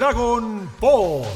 Dragon Ball.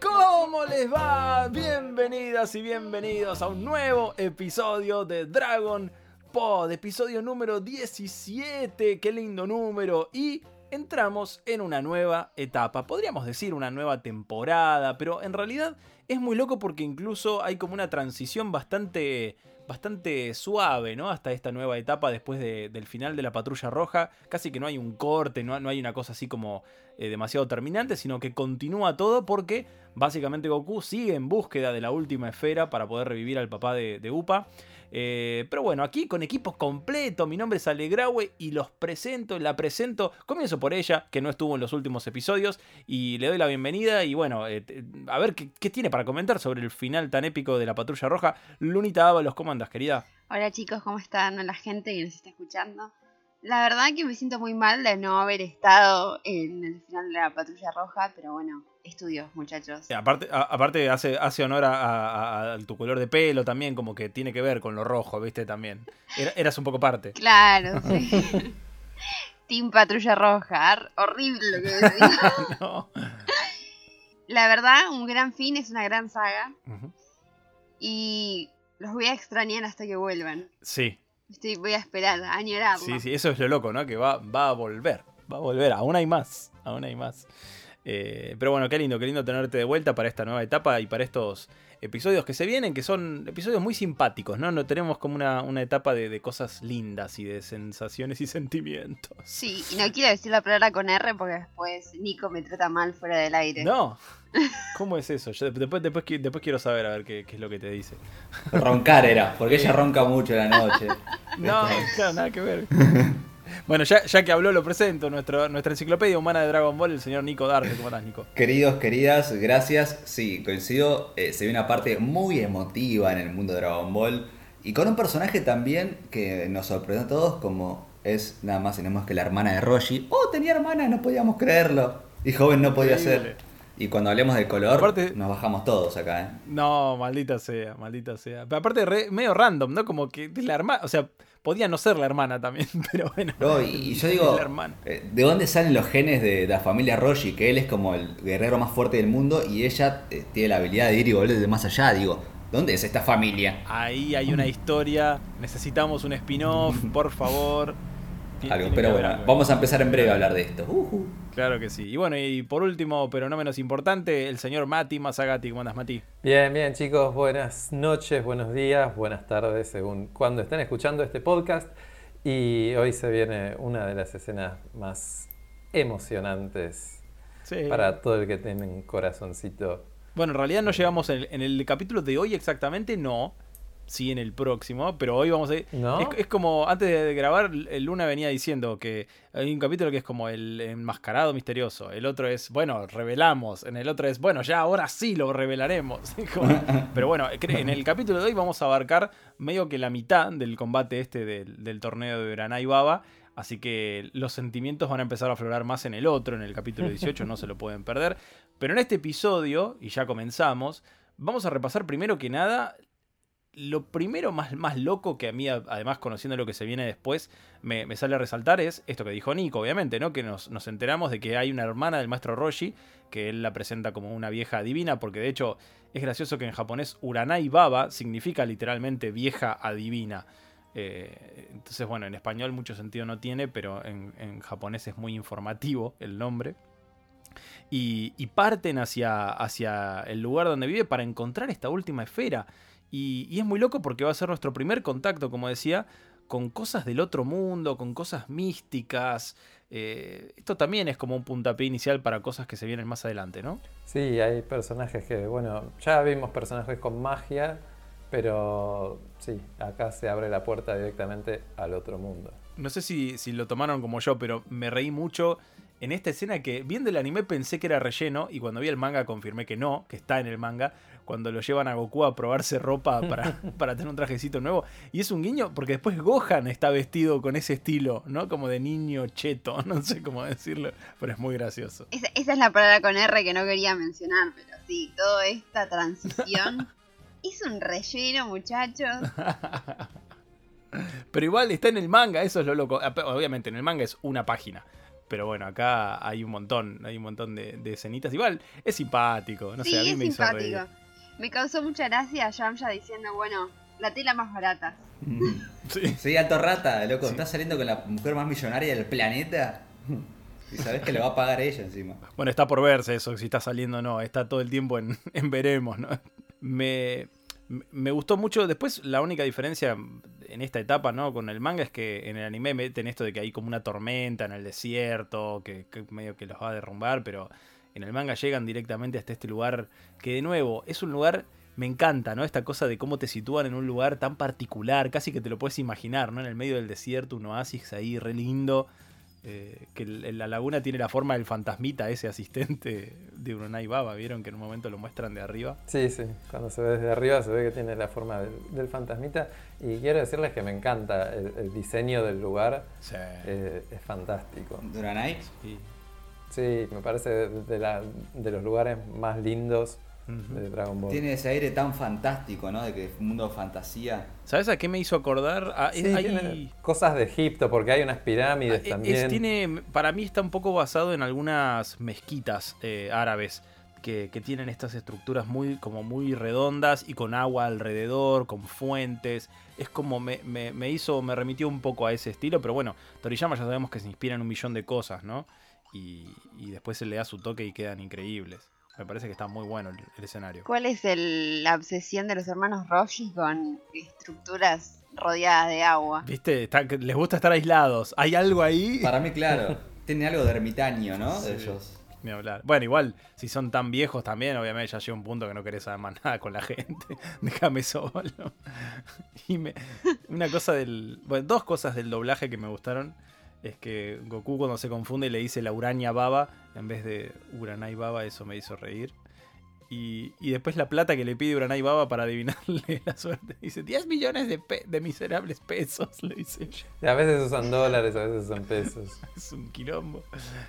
¿Cómo les va? Bienvenidas y bienvenidos a un nuevo episodio de Dragon Pod, episodio número 17, qué lindo número, y entramos en una nueva etapa, podríamos decir una nueva temporada, pero en realidad es muy loco porque incluso hay como una transición bastante bastante suave, ¿no? Hasta esta nueva etapa después del final de la patrulla roja. Casi que no hay un corte, no, no hay una cosa así como eh, demasiado terminante, sino que continúa todo porque básicamente Goku sigue en búsqueda de la última esfera para poder revivir al papá de, de Upa. Eh, pero bueno, aquí con equipo completo, mi nombre es Alegraue y los presento, la presento, comienzo por ella, que no estuvo en los últimos episodios, y le doy la bienvenida y bueno, eh, a ver qué, tiene para comentar sobre el final tan épico de la Patrulla Roja. Lunita Ábalos, ¿cómo andas, querida? Hola chicos, ¿cómo están? La gente que nos está escuchando. La verdad que me siento muy mal de no haber estado en el final de la Patrulla Roja, pero bueno, estudios, muchachos. aparte, aparte hace, hace honor a, tu color de pelo también, como que tiene que ver con lo rojo, ¿viste? También. eras un poco parte. Claro, sí. Team Patrulla Roja, horrible lo que decía. La verdad, un gran fin, es una gran saga. Y los voy a extrañar hasta que vuelvan. Sí. Estoy, voy a esperar, a añorarlo. Sí, sí, eso es lo loco, ¿no? Que va, va a volver. Va a volver. Aún hay más. Aún hay más. Eh, pero bueno, qué lindo, qué lindo tenerte de vuelta para esta nueva etapa y para estos episodios que se vienen, que son episodios muy simpáticos, ¿no? No tenemos como una, etapa de, cosas lindas y de sensaciones y sentimientos. Sí, y no quiero decir la palabra con R porque después Nico me trata mal fuera del aire. No. ¿Cómo es eso? Yo después, después, después quiero saber a ver qué, qué es lo que te dice. Roncar era, porque ella ronca mucho la noche. no, claro, nada que ver. Bueno, ya, que habló, lo presento. Nuestro, nuestra enciclopedia humana de Dragon Ball, el señor Nico Dark. ¿Cómo estás, Nico? Queridos, queridas, gracias. Sí, coincido. Eh, se ve una parte muy emotiva en el mundo de Dragon Ball. Y con un personaje también que nos sorprendió a todos, como es nada más y nada más que la hermana de Roshi. ¡Oh, tenía hermana! No podíamos creerlo. Y joven no podía ser. Y cuando hablemos de color, nos bajamos todos acá, ¿eh? No, maldita sea, maldita sea. Pero aparte, medio random, ¿no? Como que la hermana. O sea, podía no ser la hermana también, pero bueno. No, y, yo digo, eh, ¿de dónde salen los genes de, la familia Roshi? Que él es como el guerrero más fuerte del mundo y ella eh, tiene la habilidad de ir y volver de más allá. Digo, ¿dónde es esta familia? Ahí hay una historia, necesitamos un spin-off, por favor. Algo, pero bueno, vamos a empezar en breve a hablar de esto. Claro que sí. Y bueno, y por último, pero no menos importante, el señor Mati Masagati. ¿Cómo andas, Mati? Bien, bien, chicos. Buenas noches, buenos días, buenas tardes, según cuando estén escuchando este podcast. Y hoy se viene una de las escenas más emocionantes para todo el que tiene un corazoncito. Bueno, en realidad no llegamos en el capítulo de hoy exactamente, no sí en el próximo, pero hoy vamos a ir. Es, como, antes de grabar, Luna venía diciendo que hay un capítulo que es como el enmascarado misterioso. El otro es, bueno, revelamos. En el otro es, bueno, ya ahora sí lo revelaremos. pero bueno, en el capítulo de hoy vamos a abarcar medio que la mitad del combate este del, torneo de Granai Baba. Así que los sentimientos van a empezar a aflorar más en el otro, en el capítulo 18, no se lo pueden perder. Pero en este episodio, y ya comenzamos, vamos a repasar primero que nada lo primero más, más loco que a mí, además conociendo lo que se viene después, me, sale a resaltar es esto que dijo Nico, obviamente, ¿no? Que nos, enteramos de que hay una hermana del maestro Roshi, que él la presenta como una vieja divina, porque de hecho es gracioso que en japonés Uranai Baba significa literalmente vieja adivina. Eh, entonces, bueno, en español mucho sentido no tiene, pero en, japonés es muy informativo el nombre. Y, y parten hacia, hacia el lugar donde vive para encontrar esta última esfera. Y, es muy loco porque va a ser nuestro primer contacto, como decía, con cosas del otro mundo, con cosas místicas. Eh, esto también es como un puntapié inicial para cosas que se vienen más adelante, ¿no? Sí, hay personajes que, bueno, ya vimos personajes con magia, pero sí, acá se abre la puerta directamente al otro mundo. No sé si, si lo tomaron como yo, pero me reí mucho en esta escena que viendo el anime pensé que era relleno y cuando vi el manga confirmé que no, que está en el manga, cuando lo llevan a Goku a probarse ropa para, para tener un trajecito nuevo. Y es un guiño porque después Gohan está vestido con ese estilo, ¿no? Como de niño cheto, no sé cómo decirlo, pero es muy gracioso. Esa, esa es la palabra con R que no quería mencionar, pero sí, toda esta transición es un relleno, muchachos. Pero igual está en el manga, eso es lo loco. Obviamente, en el manga es una página Pero bueno, acá hay un montón, hay un montón de, de escenitas. Igual es simpático, no sé, a mí me hizo reír. Me causó mucha gracia Yamcha diciendo, bueno, la tela más barata. Sí. sí, alto rata, loco. Estás saliendo con la mujer más millonaria del planeta. Y sabes que le va a pagar ella encima. Bueno, está por verse eso, si está saliendo o no. Está todo el tiempo en, en veremos, ¿no? Me, me gustó mucho. Después, la única diferencia en esta etapa, ¿no? Con el manga es que en el anime meten esto de que hay como una tormenta en el desierto, que, medio que los va a derrumbar, pero en el manga llegan directamente hasta este lugar que, de nuevo, es un lugar. Me encanta, ¿no? Esta cosa de cómo te sitúan en un lugar tan particular, casi que te lo puedes imaginar, ¿no? En el medio del desierto, un oasis ahí re lindo eh, que la laguna tiene la forma del fantasmita, ese asistente de Brunei Baba. ¿Vieron que en un momento lo muestran de arriba? Sí, sí. Cuando se ve desde arriba se ve que tiene la forma del, fantasmita. Y quiero decirles que me encanta el, diseño del lugar. Sí. Eh, es fantástico. ¿Brunei? Sí. Sí, me parece de, de los lugares más lindos Dragon Ball. Tiene ese aire tan fantástico, ¿no? De que es un mundo de fantasía. ¿Sabes a qué me hizo acordar? Ah, hay cosas de Egipto, porque hay unas pirámides ah, también. tiene, para mí está un poco basado en algunas mezquitas eh, árabes. Que, tienen estas estructuras muy, como muy redondas y con agua alrededor, con fuentes. Es como me, hizo, me remitió un poco a ese estilo, pero bueno, Toriyama ya sabemos que se inspira en un millón de cosas, ¿no? Y, y después se le da su toque y quedan increíbles. Me parece que está muy bueno el, escenario. ¿Cuál es la obsesión de los hermanos Roshi con estructuras rodeadas de agua? ¿Viste? les gusta estar aislados. ¿Hay algo ahí? Para mí, claro. Tiene algo de ermitaño, ¿no? De ellos. hablar. Bueno, igual, si son tan viejos también, obviamente ya llega un punto que no querés saber más nada con la gente. Déjame solo. Y una cosa del. Bueno, dos cosas del doblaje que me gustaron es que Goku cuando se confunde le dice la Urania Baba en vez de Uranai Baba, eso me hizo reír. Y, después la plata que le pide Uranai Baba para adivinarle la suerte. Dice 10 millones de, miserables pesos, le dice ella. A veces usan dólares, a veces usan pesos. es un quilombo.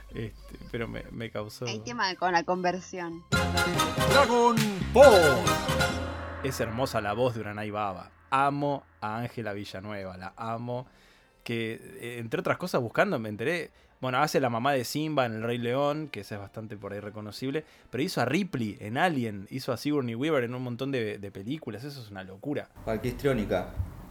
Este, pero me, me, causó... Hay tema con la conversión. Dragon Ball. Es hermosa la voz de Uranai Baba. Amo a Ángela Villanueva, la amo que eh, entre otras cosas buscando me enteré, bueno, hace la mamá de Simba en El Rey León, que esa es bastante por ahí reconocible, pero hizo a Ripley en Alien, hizo a Sigourney Weaver en un montón de, películas, eso es una locura. Cualquier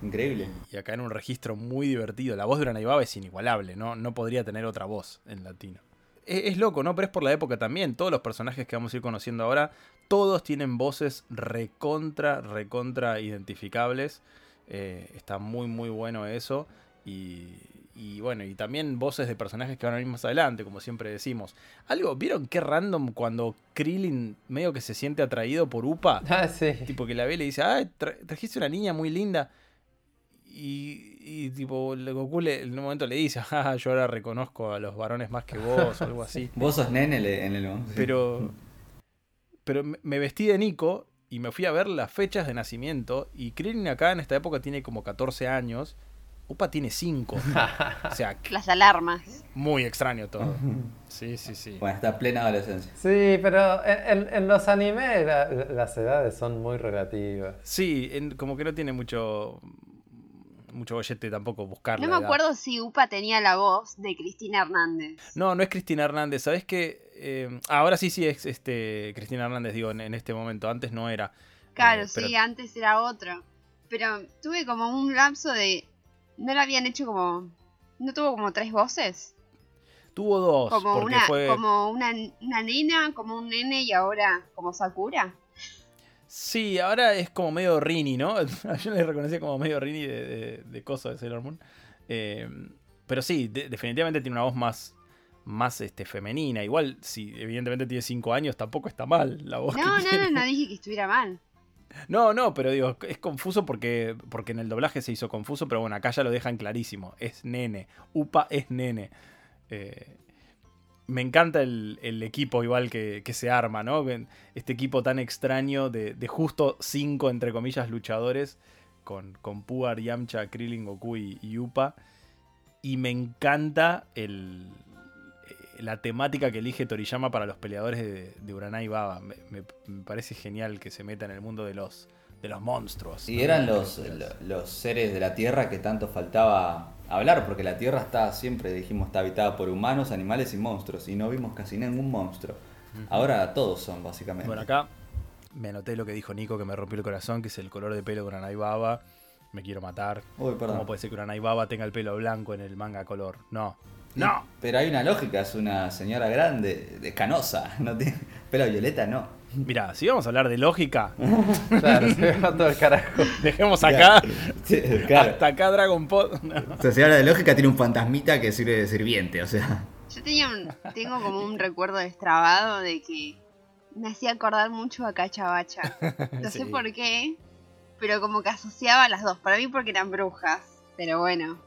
increíble. Y acá en un registro muy divertido, la voz de Urana es inigualable, ¿no? no podría tener otra voz en latino. Es, loco, ¿no? Pero es por la época también, todos los personajes que vamos a ir conociendo ahora, todos tienen voces recontra, recontra identificables. Eh, está muy, muy bueno eso. Y, bueno, y también voces de personajes que van a venir más adelante, como siempre decimos. Algo, ¿vieron qué random cuando Krillin medio que se siente atraído por Upa? Ah, sí. Tipo que la ve y le dice, ah, trajiste una niña muy linda. Y, y tipo, Goku en un momento le dice, ah, yo ahora reconozco a los varones más que vos, o algo así. vos sos nene en el... Pero, pero me vestí de Nico y me fui a ver las fechas de nacimiento. Y Krillin acá en esta época tiene como 14 años. Upa tiene 5. o sea, las alarmas. Muy extraño todo. Sí, sí, sí. Bueno, está plena adolescencia. Sí, pero en, los animes las edades son muy relativas. Sí, como que no tiene mucho mucho bollete tampoco buscarla. No me acuerdo si Upa tenía la voz de Cristina Hernández. No, no es Cristina Hernández. ¿Sabes qué? Eh, ahora sí, sí es este Cristina Hernández, digo, en, este momento. Antes no era. Claro, eh, sí, antes era otro. Pero tuve como un lapso de ¿No lo habían hecho como... ¿No tuvo como tres voces? Tuvo dos. Como, una, como una, una nena, como un nene y ahora como Sakura. Sí, ahora es como medio Rini, ¿no? Yo le reconocí como medio Rini de, de, cosas de Sailor Moon. Eh, pero sí, definitivamente tiene una voz más, más este, femenina. Igual, si evidentemente tiene cinco años, tampoco está mal la voz. No, no, no, no dije que estuviera mal. No, no, pero digo, es confuso porque, porque en el doblaje se hizo confuso, pero bueno, acá ya lo dejan clarísimo. Es nene. Upa es nene. Eh, me encanta el, equipo igual que, se arma, ¿no? Este equipo tan extraño de, justo cinco, entre comillas, luchadores con, con Puar, Yamcha, Krillin, Goku y Upa. Y me encanta el, la temática que elige Toriyama para los peleadores de, de Uranai Baba. Me, parece genial que se meta en el mundo de los, de los monstruos. Y eran los, los seres de la Tierra que tanto faltaba hablar, porque la Tierra está siempre, dijimos, está habitada por humanos, animales y monstruos, y no vimos casi ningún monstruo. Ahora todos son, básicamente. Bueno, acá me anoté lo que dijo Nico, que me rompió el corazón, que es el color de pelo de una naibaba. Me quiero matar. Uy, perdón. ¿Cómo puede ser que una naibaba tenga el pelo blanco en el manga color? No. No. Pero hay una lógica, es una señora grande, de canosa, no tiene pelo violeta, no. Mira, si vamos a hablar de lógica. claro, se todo el carajo. Dejemos acá. Hasta acá Dragon Pod. O sea, si habla de lógica, tiene un fantasmita que sirve de sirviente, o sea. Yo tenía tengo como un recuerdo destrabado de que me hacía acordar mucho a Cachabacha. No sé por qué, pero como que asociaba a las dos. Para mí porque eran brujas, pero bueno,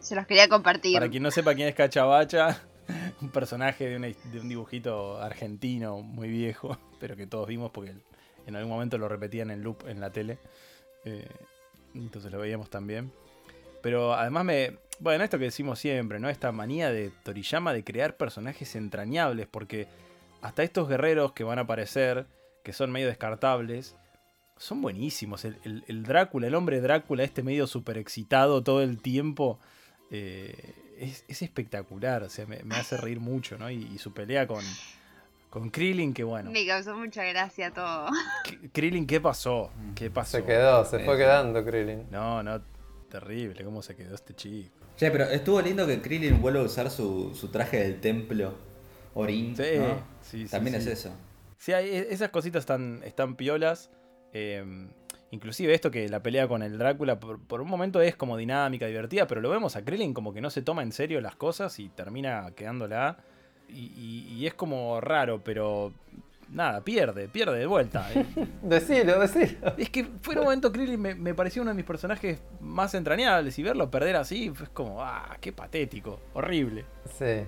se los quería compartir. Para quien no sepa quién es Cachabacha, un personaje de, un dibujito argentino muy viejo, pero que todos vimos porque en algún momento lo repetían en loop en la tele. Eh, entonces lo veíamos también. Pero además me... Bueno, esto que decimos siempre, ¿no? Esta manía de Toriyama de crear personajes entrañables, porque hasta estos guerreros que van a aparecer, que son medio descartables, son buenísimos. El, Drácula, el hombre Drácula, este medio super excitado todo el tiempo, eh, es, espectacular, o sea, me, hace reír mucho, ¿no? Y, su pelea con, con Krillin, que bueno. Me causó mucha gracia todo. Krillin, ¿qué pasó? ¿Qué pasó? Se quedó, se fue quedando Krillin. No, no, terrible, cómo se quedó este chico. Che, pero estuvo lindo que Krillin vuelva a usar su, traje del templo Orin. Sí, sí, También es eso. Sí, e, esas cositas están, están piolas. Eh, Inclusive esto que la pelea con el Drácula por, un momento es como dinámica, divertida, pero lo vemos a Krillin como que no se toma en serio las cosas y termina quedándola. Y, es como raro, pero nada, pierde, pierde de vuelta. decilo, decilo. Es que fue un momento Krillin me, pareció uno de mis personajes más entrañables y verlo perder así fue como, ah, qué patético, horrible. sí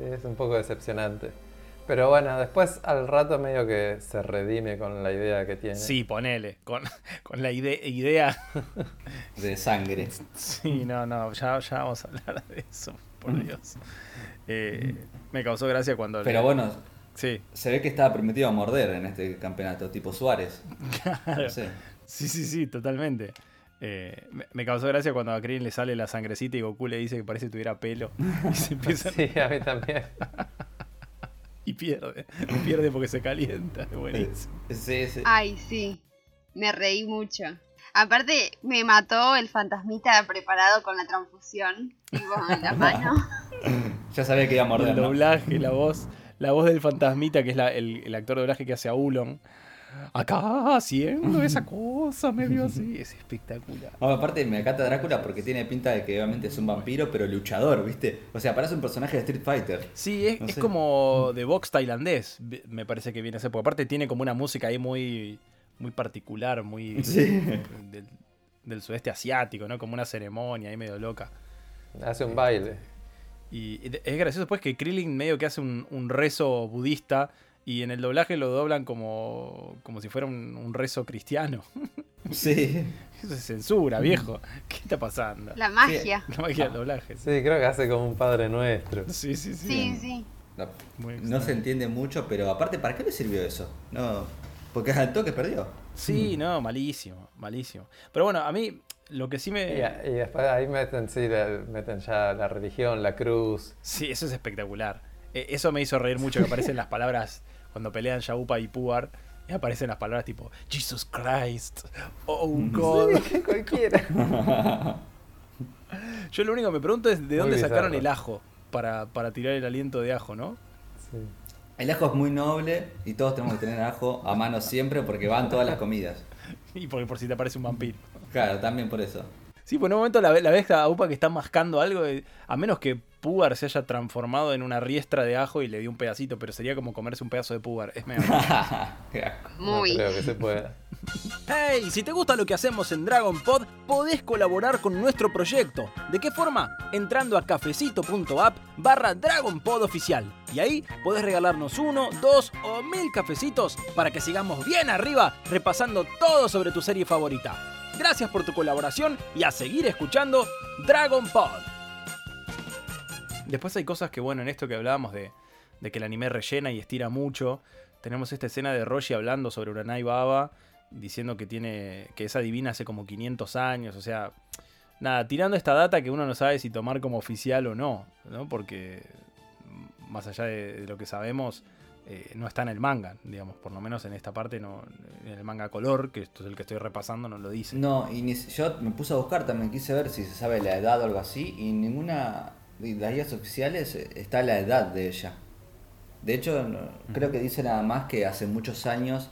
es un poco decepcionante. Pero bueno, después al rato medio que se redime con la idea que tiene. Sí, ponele, con, con la idea de sangre. Sí, no, no, ya, ya vamos a hablar de eso, por mm. Dios. Eh, me causó gracia cuando... Pero bueno, sí. se ve que estaba permitido morder en este campeonato, tipo Suárez. Claro. Sí, sí, sí, totalmente. Eh, me, causó gracia cuando a Krillin le sale la sangrecita y Goku le dice que parece que tuviera pelo. Y se empieza... sí, a mí también. Y pierde. Pierde porque se calienta. Ay, sí. Me reí mucho. Aparte, me mató el fantasmita preparado con la transfusión. en la mano. ya sabía que iba a morder. El doblaje, la voz. La voz del fantasmita, que es el, el actor de doblaje que hace a Ulon acá haciendo esa cosa medio así. Es espectacular. aparte me acata Drácula porque tiene pinta de que obviamente es un vampiro, pero luchador, ¿viste? O sea, parece un personaje de Street Fighter. Sí, es, como de box tailandés, me parece que viene a ser. Porque aparte tiene como una música ahí muy, muy particular, muy del, sudeste asiático, ¿no? Como una ceremonia ahí medio loca. Hace un baile. Y es gracioso pues que Krillin medio que hace un, un rezo budista y en el doblaje lo doblan como, como si fuera un, rezo cristiano. Sí. Eso es censura, viejo. ¿Qué está pasando? La magia. La magia del doblaje. Sí, creo que hace como un padre nuestro. Sí, sí, sí. Sí, sí. No, se entiende mucho, pero aparte, ¿para qué le sirvió eso? No, porque al toque perdió. Sí, no, malísimo, malísimo. Pero bueno, a mí lo que sí me. Y, después ahí meten, sí, meten ya la religión, la cruz. Sí, eso es espectacular. E, eso me hizo reír mucho que aparecen las palabras cuando pelean Yaupa y Puar, y aparecen las palabras tipo Jesus Christ, oh God. cualquiera. Yo lo único que me pregunto es de dónde sacaron el ajo para, para, tirar el aliento de ajo, ¿no? Sí. El ajo es muy noble y todos tenemos que tener ajo a mano siempre porque van todas las comidas. y porque por si te aparece un vampiro. Claro, también por eso. Sí, pues en un momento la, la ves a Upa que está mascando algo, a menos que Pugar se haya transformado en una riestra de ajo y le dio un pedacito, pero sería como comerse un pedazo de Pugar. Es medio. Muy. creo que se pueda. Hey, si te gusta lo que hacemos en Dragon Pod, podés colaborar con nuestro proyecto. ¿De qué forma? Entrando a cafecito.app barra Dragon Pod oficial. Y ahí podés regalarnos uno, dos o mil cafecitos para que sigamos bien arriba repasando todo sobre tu serie favorita. Gracias por tu colaboración y a seguir escuchando Dragon Pod. Después hay cosas que, bueno, en esto que hablábamos de, que el anime rellena y estira mucho, tenemos esta escena de Roshi hablando sobre Uranai Baba diciendo que tiene que esa divina hace como 500 años, o sea, nada, tirando esta data que uno no sabe si tomar como oficial o no, ¿no? Porque más allá de, lo que sabemos, eh, no está en el manga, digamos, por lo menos en esta parte, no, en el manga color, que esto es el que estoy repasando, no lo dice. No, y yo me puse a buscar también, quise ver si se sabe la edad o algo así, y ninguna las guías oficiales está la edad de ella. De hecho, creo que dice nada más que hace muchos años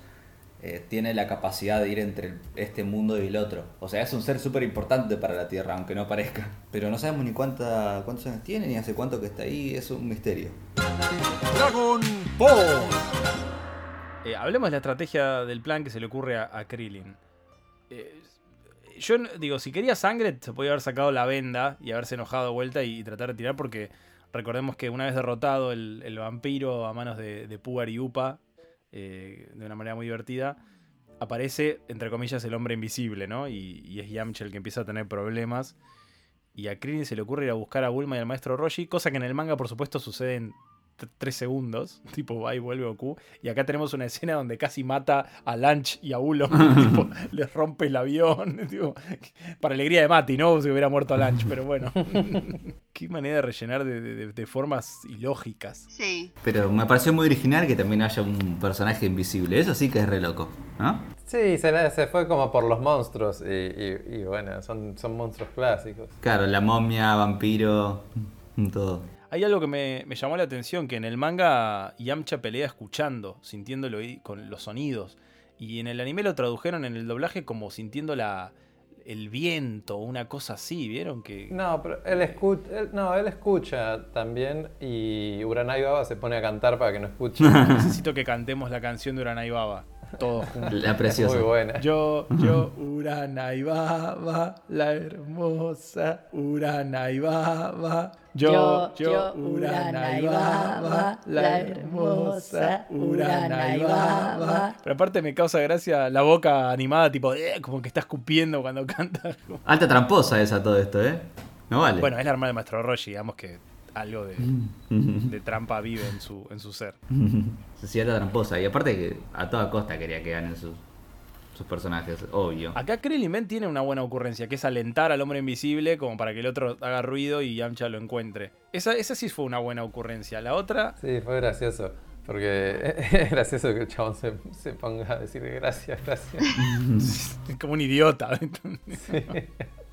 eh, tiene la capacidad de ir entre este mundo y el otro. O sea, es un ser súper importante para la Tierra, aunque no parezca. Pero no sabemos ni cuánta, cuántos años tiene, ni hace cuánto que está ahí, es un misterio. Dragon Ball. Eh, hablemos de la estrategia del plan que se le ocurre a, Krillin. Eh, yo digo, si quería sangre, se podía haber sacado la venda y haberse enojado de vuelta y, tratar de tirar, porque recordemos que una vez derrotado el, vampiro a manos de, de y Upa, eh, de una manera muy divertida, aparece, entre comillas, el hombre invisible, ¿no? Y, es Yamcha el que empieza a tener problemas. Y a Krillin se le ocurre ir a buscar a Bulma y al maestro Roshi, cosa que en el manga, por supuesto, sucede en tres segundos, tipo va y vuelve Goku. Y acá tenemos una escena donde casi mata a Lunch y a Ulo, tipo, les rompe el avión. para alegría de Mati, ¿no? Si hubiera muerto a Lunch, pero bueno. Qué manera de rellenar de, formas ilógicas. Sí. Pero me pareció muy original que también haya un personaje invisible. Eso sí que es re loco, ¿no? Sí, se, se fue como por los monstruos. Y, bueno, son, son monstruos clásicos. Claro, la momia, vampiro, todo. Hay algo que me, llamó la atención, que en el manga Yamcha pelea escuchando, sintiéndolo con los sonidos. Y en el anime lo tradujeron en el doblaje como sintiendo la, el viento, una cosa así, ¿vieron? que No, pero él escucha, no, él escucha también y Uranai Baba se pone a cantar para que no escuche. Necesito que cantemos la canción de Uranai Baba. Todos juntos. La preciosa. Muy buena. Yo, yo, Urana y Baba, la hermosa Urana y Baba. Yo, yo, Urana y Baba, la hermosa Urana y Baba. Pero aparte me causa gracia la boca animada, tipo, eh, como que está escupiendo cuando canta. Alta tramposa esa todo esto, ¿eh? No vale. Bueno, es la hermana de Maestro Roshi, digamos que algo de, trampa vive en su, en su ser. Sociedad tramposa. Y aparte que a toda costa quería que ganen sus, sus personajes, obvio. Acá Krillin tiene una buena ocurrencia, que es alentar al hombre invisible como para que el otro haga ruido y Yamcha lo encuentre. Esa, esa sí fue una buena ocurrencia. La otra... Sí, fue gracioso. Porque es gracioso que el chabón se, se ponga a decir gracias, gracias. es como un idiota. Sí.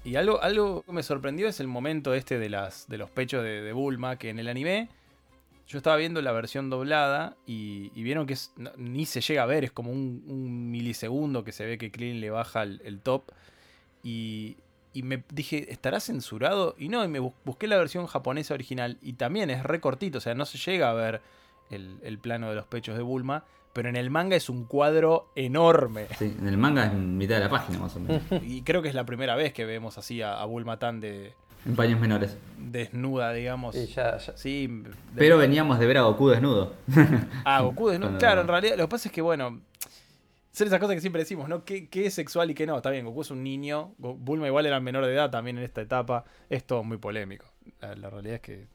Y algo, algo que me sorprendió es el momento este de, las, de los pechos de, Bulma, que en el anime yo estaba viendo la versión doblada y, vieron que ni se llega a ver, es como un, milisegundo que se ve que Krillin le baja el, top. Y, me dije, ¿estará censurado? Y no, y me busqué la versión japonesa original y también es recortito, o sea, no se llega a ver el, el plano de los pechos de Bulma pero en el manga es un cuadro enorme. Sí, en el manga es mitad de la página más o menos. y creo que es la primera vez que vemos así a, a Bulma tan de... En paños menores. Desnuda, digamos. Sí, ya, Sí. Pero veníamos de ver a Goku desnudo. ah, Goku desnudo. Claro, en realidad lo que pasa es que, bueno, son esas cosas que siempre decimos, ¿no? ¿Qué, ¿Qué, es sexual y qué no? Está bien, Goku es un niño, Bulma igual era menor de edad también en esta etapa. Es todo muy polémico. la realidad es que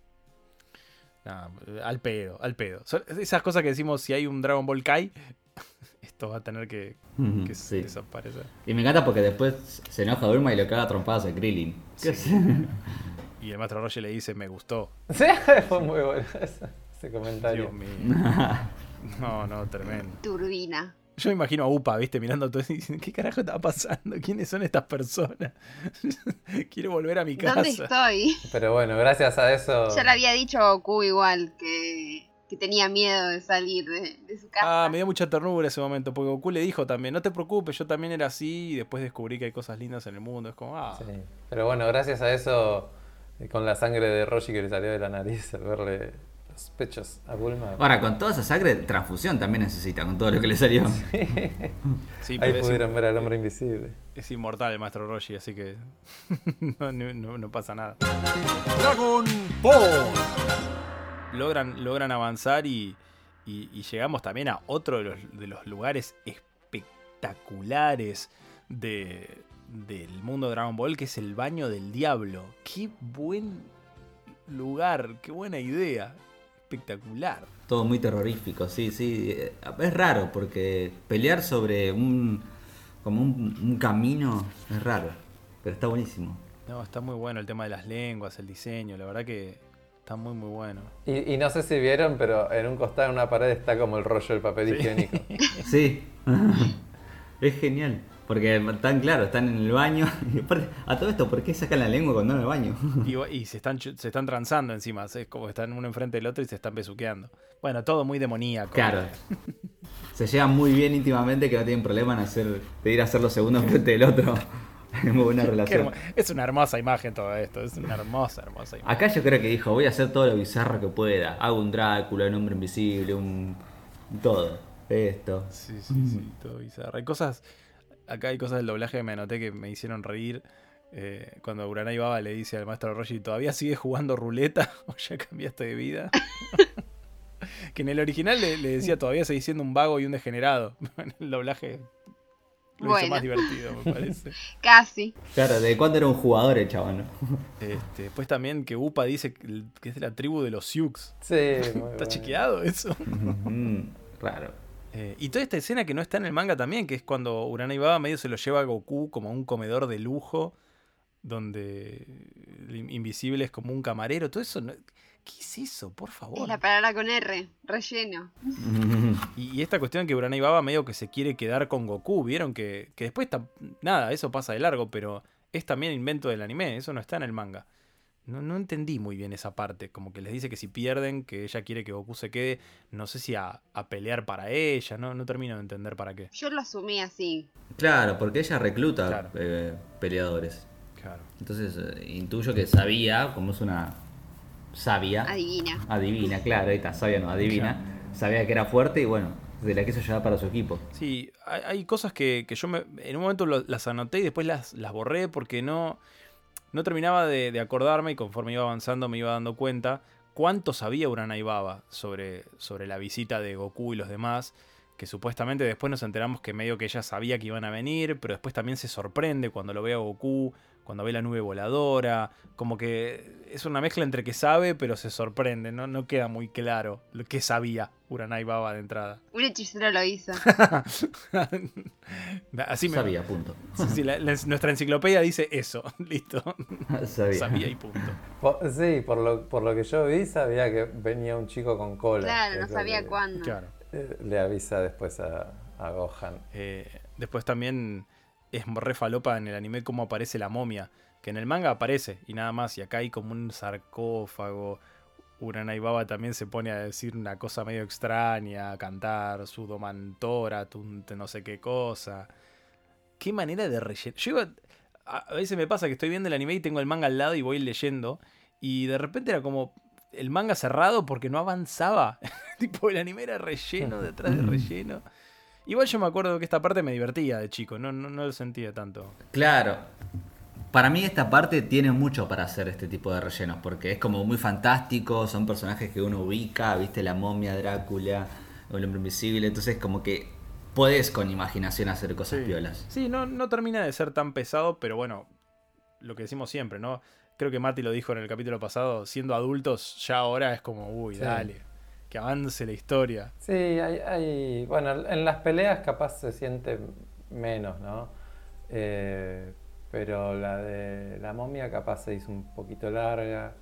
al pedo, al pedo. esas cosas que decimos, si hay un Dragon Ball Kai, esto va a tener que, desaparecer. Y me encanta porque después se enoja Bulma y le caga trompadas a Krillin. y el maestro Roger le dice, me gustó. Sí, fue muy bueno ese, comentario. No, no, tremendo. Turbina. Yo me imagino a Upa, ¿viste? Mirando todo y diciendo, ¿qué carajo está pasando? ¿Quiénes son estas personas? Quiero volver a mi casa. ¿Dónde estoy? Pero bueno, gracias a eso. Ya le había dicho a Goku igual que, que tenía miedo de salir de, su casa. Ah, me dio mucha ternura ese momento, porque Goku le dijo también, no te preocupes, yo también era así y después descubrí que hay cosas lindas en el mundo. Es como, ah. Sí. Pero bueno, gracias a eso, eh, con la sangre de Roshi que le salió de la nariz, al verle pechos a Bulma. Ahora, con toda esa sangre, transfusión también necesita, con todo lo que le salió. Sí. Ahí pudieron ver al hombre invisible. Es inmortal el maestro Roshi, así que no, pasa nada. Dragon Ball. Logran, logran avanzar y, llegamos también a otro de los, de los lugares espectaculares de, del mundo de Dragon Ball, que es el baño del diablo. Qué buen lugar, qué buena idea espectacular. Todo muy terrorífico, sí, sí. Es raro porque pelear sobre un, como un, camino, es raro, pero está buenísimo. No, está muy bueno el tema de las lenguas, el diseño, la verdad que está muy muy bueno. Y, no sé si vieron, pero en un costado de una pared está como el rollo del papel higiénico. Sí, es genial. Porque están, claro, están en el baño. a todo esto, ¿por qué sacan la lengua cuando van al baño? y, se están se están transando encima. Es como están uno enfrente del otro y se están besuqueando. Bueno, todo muy demoníaco. Claro. se llevan muy bien íntimamente que no tienen problema en hacer, de ir a hacer los segundos enfrente del otro. Es muy buena relación. Es una hermosa imagen todo esto. Es una hermosa, hermosa imagen. Acá yo creo que dijo: Voy a hacer todo lo bizarro que pueda. Hago un Drácula, un hombre invisible, un. Todo. Esto. Sí, sí, sí. Todo bizarro. Hay cosas acá hay cosas del doblaje que me anoté que me hicieron reír. Eh, cuando Uranai Baba le dice al maestro Roshi, ¿todavía sigue jugando ruleta o ya cambiaste de vida? que en el original le, decía, todavía seguís siendo un vago y un degenerado. en el doblaje lo hizo más divertido, me parece. Casi. Claro, ¿de cuándo era un jugador el chabón? Este, después también que Upa dice que es de la tribu de los Sioux. Sí, ¿Está chequeado eso? Raro. Eh, y toda esta escena que no está en el manga también, que es cuando Uranai Baba medio se lo lleva a Goku como un comedor de lujo, donde Invisible es como un camarero, todo eso. ¿Qué es eso? Por favor. Es la palabra con R, relleno. Y, esta cuestión que Uranai Baba medio que se quiere quedar con Goku, vieron que, que después, nada, eso pasa de largo, pero es también invento del anime, eso no está en el manga. No, no, entendí muy bien esa parte. Como que les dice que si pierden, que ella quiere que Goku se quede, no sé si a, pelear para ella, no, no termino de entender para qué. Yo lo asumí así. Claro, porque ella recluta eh, peleadores. Claro. Entonces eh, intuyo que sabía, como es una sabia. Adivina. Adivina, claro, ahí está, sabia no, adivina. Sabía que era fuerte y bueno, de la quiso llevar para su equipo. Sí, hay, cosas que, yo me, en un momento las anoté y después las, las borré porque no no terminaba de, acordarme y conforme iba avanzando me iba dando cuenta cuánto sabía Uranai Baba sobre, sobre la visita de Goku y los demás, que supuestamente después nos enteramos que medio que ella sabía que iban a venir, pero después también se sorprende cuando lo ve a Goku, cuando ve la nube voladora, como que es una mezcla entre que sabe pero se sorprende, no, no queda muy claro lo que sabía Uranai Baba de entrada. Un hechicero lo hizo. Así me... Sabía, punto. nuestra enciclopedia dice eso, listo. Sabía. sabía y punto. sí, por lo, por lo que yo vi sabía que venía un chico con cola. Claro, no sabía cuándo. Eh, le avisa después a, Gohan. Eh, después también es re falopa en el anime cómo aparece la momia. Que en el manga aparece y nada más. Y acá hay como un sarcófago. Uranai Baba también se pone a decir una cosa medio extraña, a cantar Sudomantora, no sé qué cosa. Qué manera de rellenar. Yo a veces me pasa que estoy viendo el anime y tengo el manga al lado y voy leyendo. Y de repente era como el manga cerrado porque no avanzaba. tipo, el anime era relleno detrás de relleno. Igual yo me acuerdo que esta parte me divertía de chico, no, no, lo sentía tanto. Claro. Para mí esta parte tiene mucho para hacer este tipo de rellenos, porque es como muy fantástico, son personajes que uno ubica, viste la momia, Drácula, o el hombre invisible, entonces como que puedes con imaginación hacer cosas violas. Sí, no, no termina de ser tan pesado, pero bueno, lo que decimos siempre, ¿no? Creo que Mati lo dijo en el capítulo pasado, siendo adultos ya ahora es como, uy, dale que avance la historia. Sí, hay, bueno, en las peleas capaz se siente menos, ¿no? Eh, pero la de la momia capaz se hizo un poquito larga.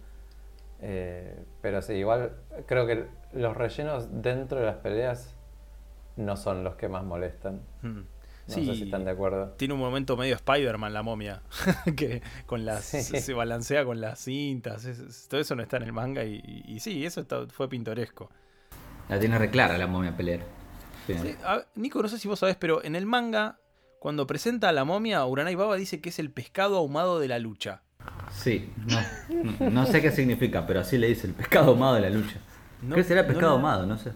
Eh, pero sí, igual creo que los rellenos dentro de las peleas no son los que más molestan. Hmm. No sé si están de acuerdo. Tiene un momento medio Spider-Man la momia, que con las, se balancea con las cintas. todo eso no está en el manga y, sí, eso fue pintoresco. La tiene reclara la momia pelear. Nico, no sé si vos sabés, pero en el manga, cuando presenta a la momia, Uranai Baba dice que es el pescado ahumado de la lucha. Sí, no, sé qué significa, pero así le dice el pescado ahumado de la lucha. ¿Qué será pescado ahumado? No sé.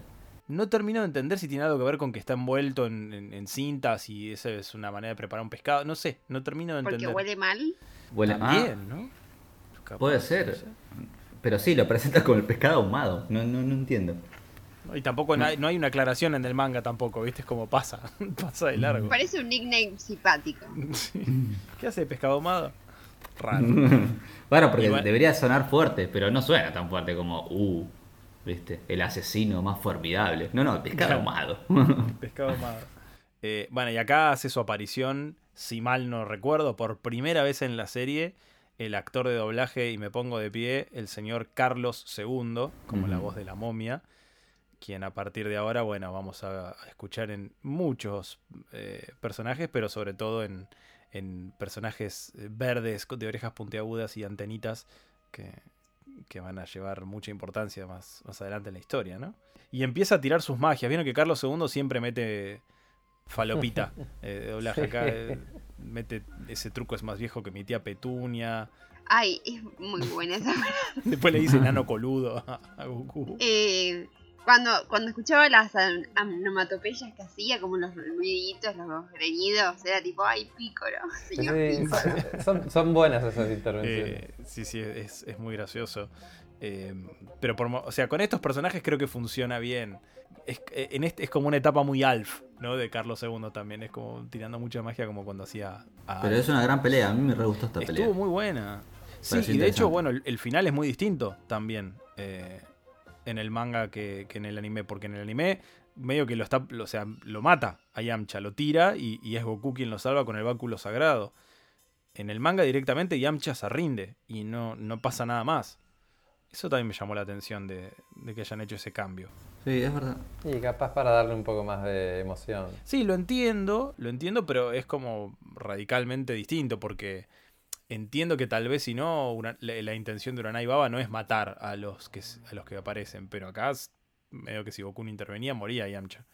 No termino de entender si tiene algo que ver con que está envuelto en, cintas y esa es una manera de preparar un pescado. No sé, no termino de entender. Porque huele mal. Huele mal. ¿no? Puede ser. Pero sí, lo presenta como el pescado ahumado. No, no, no entiendo. Y tampoco no hay, una aclaración en el manga tampoco, ¿viste? Es como pasa, pasa de largo. Parece un nickname simpático. ¿Qué hace pescado ahumado? Raro. bueno, porque debería sonar fuerte, pero no suena tan fuerte como, uh, ¿viste? El asesino más formidable. No, no, pescado ahumado. pescado ahumado. Eh, bueno, y acá hace su aparición, si mal no recuerdo, por primera vez en la serie, el actor de doblaje, y me pongo de pie, el señor Carlos II, como la voz de la momia, quien a partir de ahora, bueno, vamos a escuchar en muchos eh, personajes, pero sobre todo en, en personajes verdes de orejas puntiagudas y antenitas que, que van a llevar mucha importancia más, más adelante en la historia, ¿no? Y empieza a tirar sus magias. Vieron que Carlos II siempre mete falopita eh, de doblaje acá. Eh, mete ese truco es más viejo que mi tía Petunia. Ay, es muy buena esa Después le dice nano coludo a Goku. Eh, cuando, cuando escuchaba las onomatopeyas que hacía, como los ruiditos, los greñidos, era tipo, ay, pícoro, Son, buenas esas intervenciones. Eh, sí, sí, es, muy gracioso. Eh, pero, por, o sea, con estos personajes creo que funciona bien. Es, eh, en este, es como una etapa muy alf, ¿no? De Carlos II también. Es como tirando mucha magia como cuando hacía. pero es una gran pelea, a mí me re gustó esta pelea. Estuvo muy buena. Sí, y de hecho, bueno, el, el, final es muy distinto también. Eh, en el manga que, en el anime, porque en el anime medio que lo está, o sea, lo mata a Yamcha, lo tira y, es Goku quien lo salva con el báculo sagrado. En el manga directamente Yamcha se rinde y no, no pasa nada más. Eso también me llamó la atención de, de, que hayan hecho ese cambio. Sí, es verdad. Y capaz para darle un poco más de emoción. Sí, lo entiendo, lo entiendo, pero es como radicalmente distinto porque entiendo que tal vez si no, la, intención de Uranai Baba no es matar a los que, a los que aparecen, pero acá medio que si Goku no intervenía, moría Yamcha.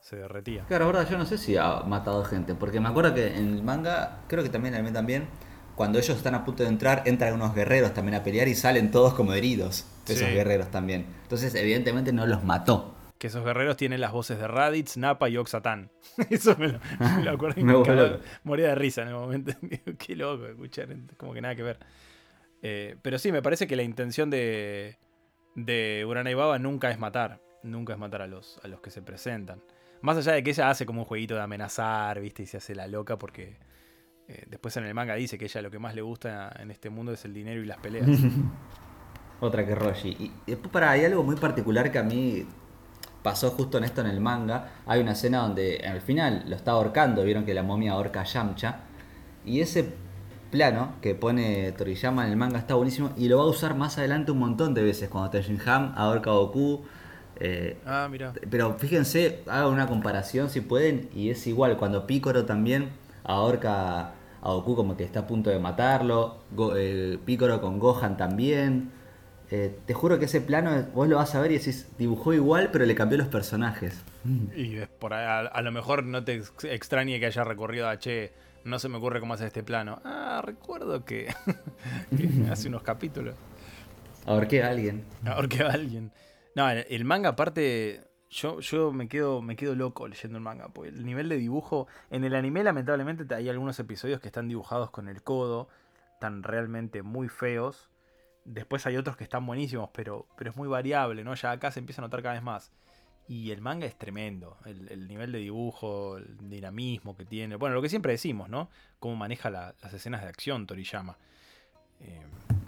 Se derretía. Claro, verdad, yo no sé si ha matado gente, porque me acuerdo que en el manga, creo que también en el anime también, cuando ellos están a punto de entrar, entran unos guerreros también a pelear y salen todos como heridos, esos guerreros también. Entonces, evidentemente no los mató que esos guerreros tienen las voces de Raditz, Nappa y Oxatán. Eso me lo, acuerdo y moría de risa en el momento. Qué loco escuchar, como que nada que ver. Eh, pero sí, me parece que la intención de, de Urana y Baba nunca es matar. Nunca es matar a los, a los que se presentan. Más allá de que ella hace como un jueguito de amenazar, ¿viste? Y se hace la loca porque eh, después en el manga dice que ella lo que más le gusta en este mundo es el dinero y las peleas. Otra que Roshi. Y después para, hay algo muy particular que a mí pasó justo en esto en el manga. Hay una escena donde al final lo está ahorcando, vieron que la momia ahorca a Yamcha. Y ese plano que pone Toriyama en el manga está buenísimo y lo va a usar más adelante un montón de veces cuando Ham ahorca a Goku. Eh, ah, mira. Pero fíjense, hagan una comparación si pueden y es igual cuando Picoro también ahorca a Goku como que está a punto de matarlo. Eh, Picoro con Gohan también. Eh, te juro que ese plano vos lo vas a ver y decís, dibujó igual, pero le cambió los personajes. Y por a, lo mejor no te extrañe que haya recorrido a Che, no se me ocurre cómo hacer este plano. Ah, recuerdo que, hace unos capítulos. Ahorqué a alguien. Ahorqué a alguien. No, el, manga aparte, yo, yo me quedo, me quedo loco leyendo el manga, porque el nivel de dibujo, en el anime lamentablemente hay algunos episodios que están dibujados con el codo, tan realmente muy feos Después hay otros que están buenísimos, pero, pero es muy variable, ¿no? Ya acá se empieza a notar cada vez más. Y el manga es tremendo. El, nivel de dibujo, el dinamismo que tiene. Bueno, lo que siempre decimos, ¿no? Cómo maneja las escenas de acción Toriyama. Eh,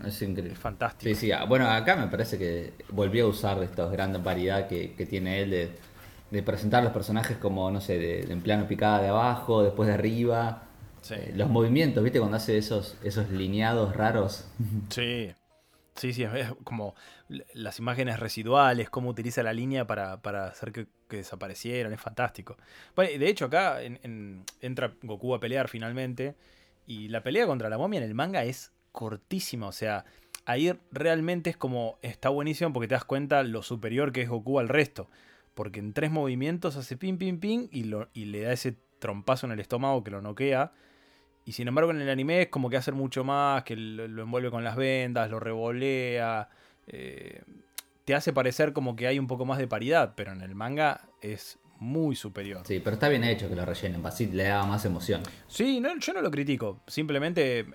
es increíble. Es fantástico. Sí, sí. Ah, bueno, acá me parece que volvió a usar de esta gran variedad que, tiene él de, presentar los personajes como, no sé, de, en plano picada de abajo, después de arriba. Eh, los movimientos, ¿viste? Cuando hace esos, esos lineados raros. Sí. Sí, sí, como las imágenes residuales, cómo utiliza la línea para, hacer que, desaparecieran, es fantástico. de hecho, acá entra Goku a pelear finalmente, y la pelea contra la momia en el manga es cortísima, o sea, ahí realmente es como, está buenísimo porque te das cuenta lo superior que es Goku al resto, porque en tres movimientos hace pim, pim, pim, y, lo, y le da ese trompazo en el estómago que lo noquea y sin embargo en el anime es como que hace mucho más, que lo, envuelve con las vendas, lo revolea. Eh, te hace parecer como que hay un poco más de paridad, pero en el manga es muy superior. Sí, pero está bien hecho que lo rellenen, así le da más emoción. Sí, no, yo no lo critico, simplemente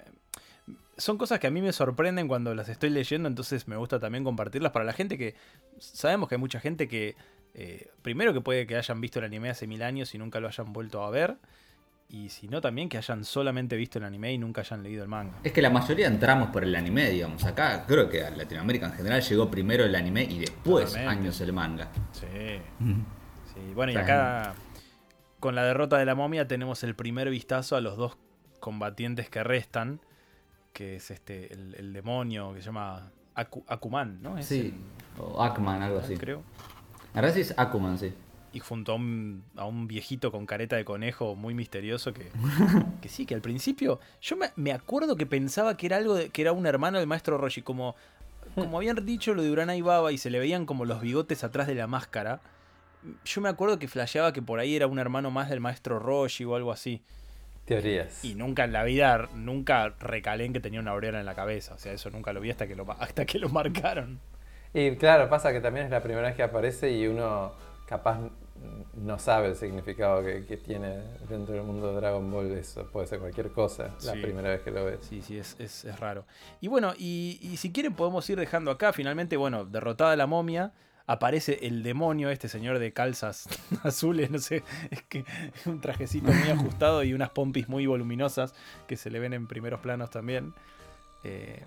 son cosas que a mí me sorprenden cuando las estoy leyendo, entonces me gusta también compartirlas para la gente que sabemos que hay mucha gente que, eh, primero que puede que hayan visto el anime hace mil años y nunca lo hayan vuelto a ver y si no también que hayan solamente visto el anime y nunca hayan leído el manga. Es que la mayoría entramos por el anime, digamos. Acá creo que a Latinoamérica en general llegó primero el anime y después años el manga. Sí. sí. Bueno, y acá con la derrota de la momia tenemos el primer vistazo a los dos combatientes que restan, que es este el, demonio que se llama Akuman, ¿no? sí, o Akman, algo así. Creo. Ahora sí es Akuman, sí. Y junto a un, a un, viejito con careta de conejo muy misterioso que, que sí, que al principio yo me, acuerdo que pensaba que era algo de, que era un hermano del maestro Roshi, como, como habían dicho lo de Urana y Baba y se le veían como los bigotes atrás de la máscara yo me acuerdo que flasheaba que por ahí era un hermano más del maestro Roshi o algo así. Teorías. Y nunca en la vida, nunca recalé en que tenía una aureola en la cabeza. O sea, eso nunca lo vi hasta que lo, hasta que lo marcaron. Y claro, pasa que también es la primera vez que aparece y uno capaz no sabe el significado que, tiene dentro del mundo de Dragon Ball. Eso puede ser cualquier cosa la primera vez que lo ves. Sí, sí, es, es, raro. Y bueno, y, y, si quieren podemos ir dejando acá. Finalmente, bueno, derrotada la momia, aparece el demonio, este señor de calzas azules, no sé, es que un trajecito muy ajustado y unas pompis muy voluminosas que se le ven en primeros planos también. Eh,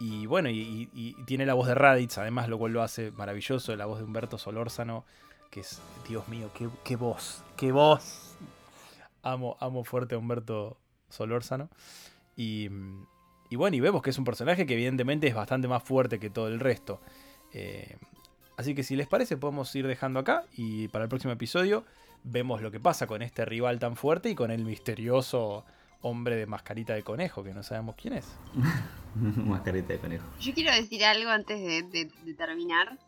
y bueno, y, tiene la voz de Raditz, además, lo cual lo hace maravilloso, la voz de Humberto Solórzano, que es, Dios mío, qué, voz, qué voz. Amo, amo fuerte a Humberto Solórzano. Y, y bueno, y vemos que es un personaje que evidentemente es bastante más fuerte que todo el resto. Eh, Así que si les parece podemos ir dejando acá y para el próximo episodio vemos lo que pasa con este rival tan fuerte y con el misterioso hombre de mascarita de conejo, que no sabemos quién es. mascarita de conejo. Yo quiero decir algo antes de, terminar,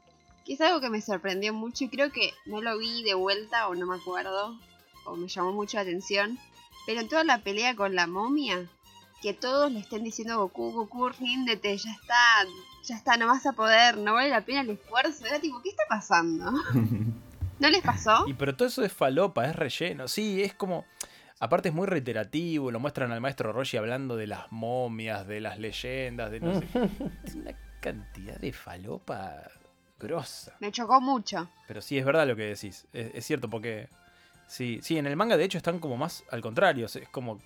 que es algo que me sorprendió mucho y creo que no lo vi de vuelta o no me acuerdo, o me llamó mucho la atención, pero en toda la pelea con la momia, que todos le estén diciendo Goku, Goku, ríndete, ya está, ya está, no vas a poder, no vale la pena el esfuerzo. Era tipo, ¿qué está pasando? ¿No les pasó? Y pero todo eso es falopa, es relleno. Sí, es como. Aparte es muy reiterativo, lo muestran al maestro Roshi hablando de las momias, de las leyendas, de no sé. es una cantidad de falopa grosa. Me chocó mucho. Pero sí, es verdad lo que decís. Es, cierto, porque. Sí, sí, en el manga de hecho están como más al contrario. Es como.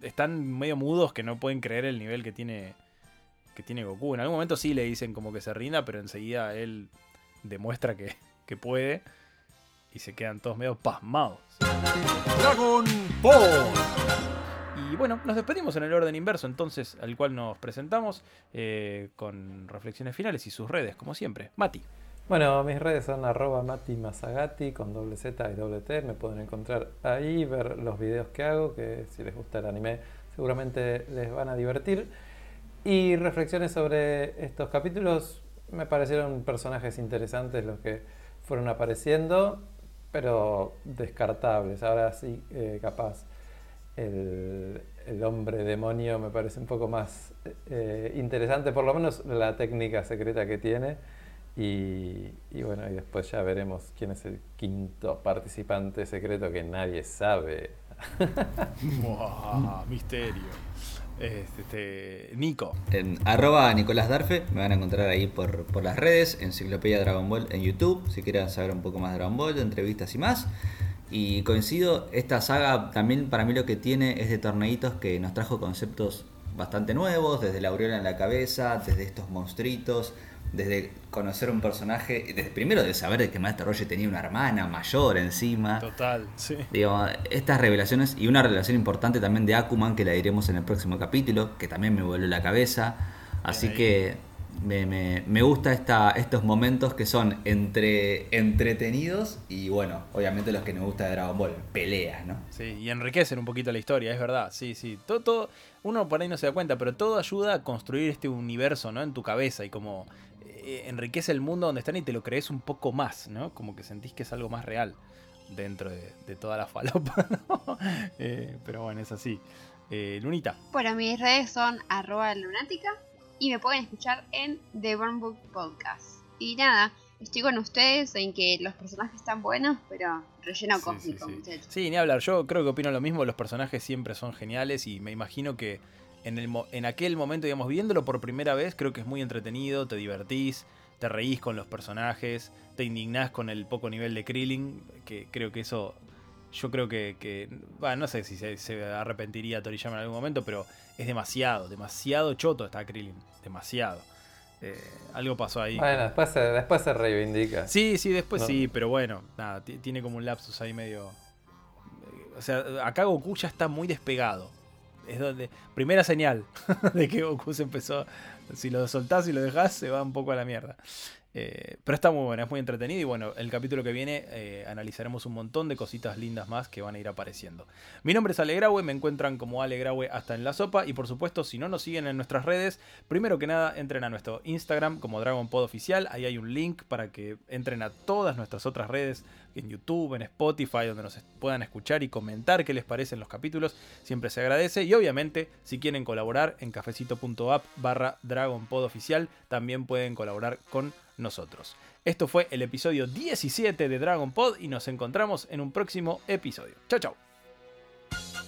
Están medio mudos que no pueden creer el nivel que tiene que tiene Goku. En algún momento sí le dicen como que se rinda, pero enseguida él demuestra que, puede. Y se quedan todos medio pasmados. Dragon Ball. Y bueno, nos despedimos en el orden inverso, entonces, al cual nos presentamos eh, con reflexiones finales y sus redes, como siempre. Mati. Bueno, mis redes son arroba Mati Masagati con doble Z y doble T. Me pueden encontrar ahí, ver los videos que hago, que si les gusta el anime seguramente les van a divertir. Y reflexiones sobre estos capítulos, me parecieron personajes interesantes los que fueron apareciendo, pero descartables. Ahora sí, eh, capaz, el, hombre demonio me parece un poco más eh, interesante, por lo menos la técnica secreta que tiene. Y, y, bueno, y después ya veremos quién es el quinto participante secreto que nadie sabe. wow, misterio. Este, Nico. En arroba Nicolás Darfe, me van a encontrar ahí por, las redes, Enciclopedia Dragon Ball en YouTube, si quieren saber un poco más de Dragon Ball, de entrevistas y más. Y coincido, esta saga también para mí lo que tiene es de torneitos que nos trajo conceptos bastante nuevos, desde la aureola en la cabeza, desde estos monstruitos, desde conocer un personaje, desde primero de saber que Master Roger tenía una hermana mayor encima. Total, sí. Digo, estas revelaciones y una revelación importante también de Akuman que la diremos en el próximo capítulo, que también me volvió la cabeza. Así que me, me, me, gusta esta, estos momentos que son entre entretenidos y bueno, obviamente los que nos gusta de Dragon Ball, peleas, ¿no? Sí, y enriquecen un poquito la historia, es verdad, sí, sí. Todo, todo, uno por ahí no se da cuenta, pero todo ayuda a construir este universo, ¿no? En tu cabeza y como eh, enriquece el mundo donde están y te lo crees un poco más, ¿no? Como que sentís que es algo más real dentro de, toda la falopa, ¿no? Eh, pero bueno, es así. Eh, Lunita. Bueno, mis redes son arroba lunática y me pueden escuchar en The Burn Book Podcast. Y nada, estoy con ustedes en que los personajes están buenos, pero relleno cósmico, muchachos. Sí, ni hablar. Yo creo que opino lo mismo. Los personajes siempre son geniales y me imagino que en, el, en aquel momento, digamos, viéndolo por primera vez, creo que es muy entretenido, te divertís, te reís con los personajes, te indignás con el poco nivel de Krillin, que creo que eso, yo creo que, bueno, no sé si se, arrepentiría Toriyama en algún momento, pero es demasiado, demasiado choto está Krillin, demasiado. Eh, algo pasó ahí. Bueno, después se, después se reivindica. Sí, sí, después sí, pero bueno, nada, tiene como un lapsus ahí medio o sea, acá Goku ya está muy despegado. Es donde. Primera señal de que Goku se empezó. Si lo soltás y lo dejás, se va un poco a la mierda. Eh, pero está muy bueno, es muy entretenido y bueno, el capítulo que viene eh, analizaremos un montón de cositas lindas más que van a ir apareciendo. Mi nombre es Alegrawe, me encuentran como Alegrawe hasta en la sopa y por supuesto si no nos siguen en nuestras redes, primero que nada entren a nuestro Instagram como DragonPod Oficial, ahí hay un link para que entren a todas nuestras otras redes, en YouTube, en Spotify, donde nos puedan escuchar y comentar qué les parecen los capítulos, siempre se agradece y obviamente si quieren colaborar en cafecito.app barra también pueden colaborar con nosotros. Esto fue el episodio 17 de Dragon Pod y nos encontramos en un próximo episodio. Chao, chao.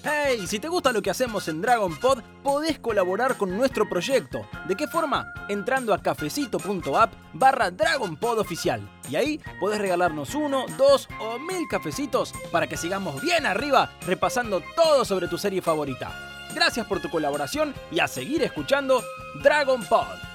Hey, si te gusta lo que hacemos en Dragon Pod, podés colaborar con nuestro proyecto. ¿De qué forma? Entrando a cafecito.app barra Dragon Pod oficial. Y ahí podés regalarnos uno, dos o mil cafecitos para que sigamos bien arriba repasando todo sobre tu serie favorita. Gracias por tu colaboración y a seguir escuchando Dragon Pod.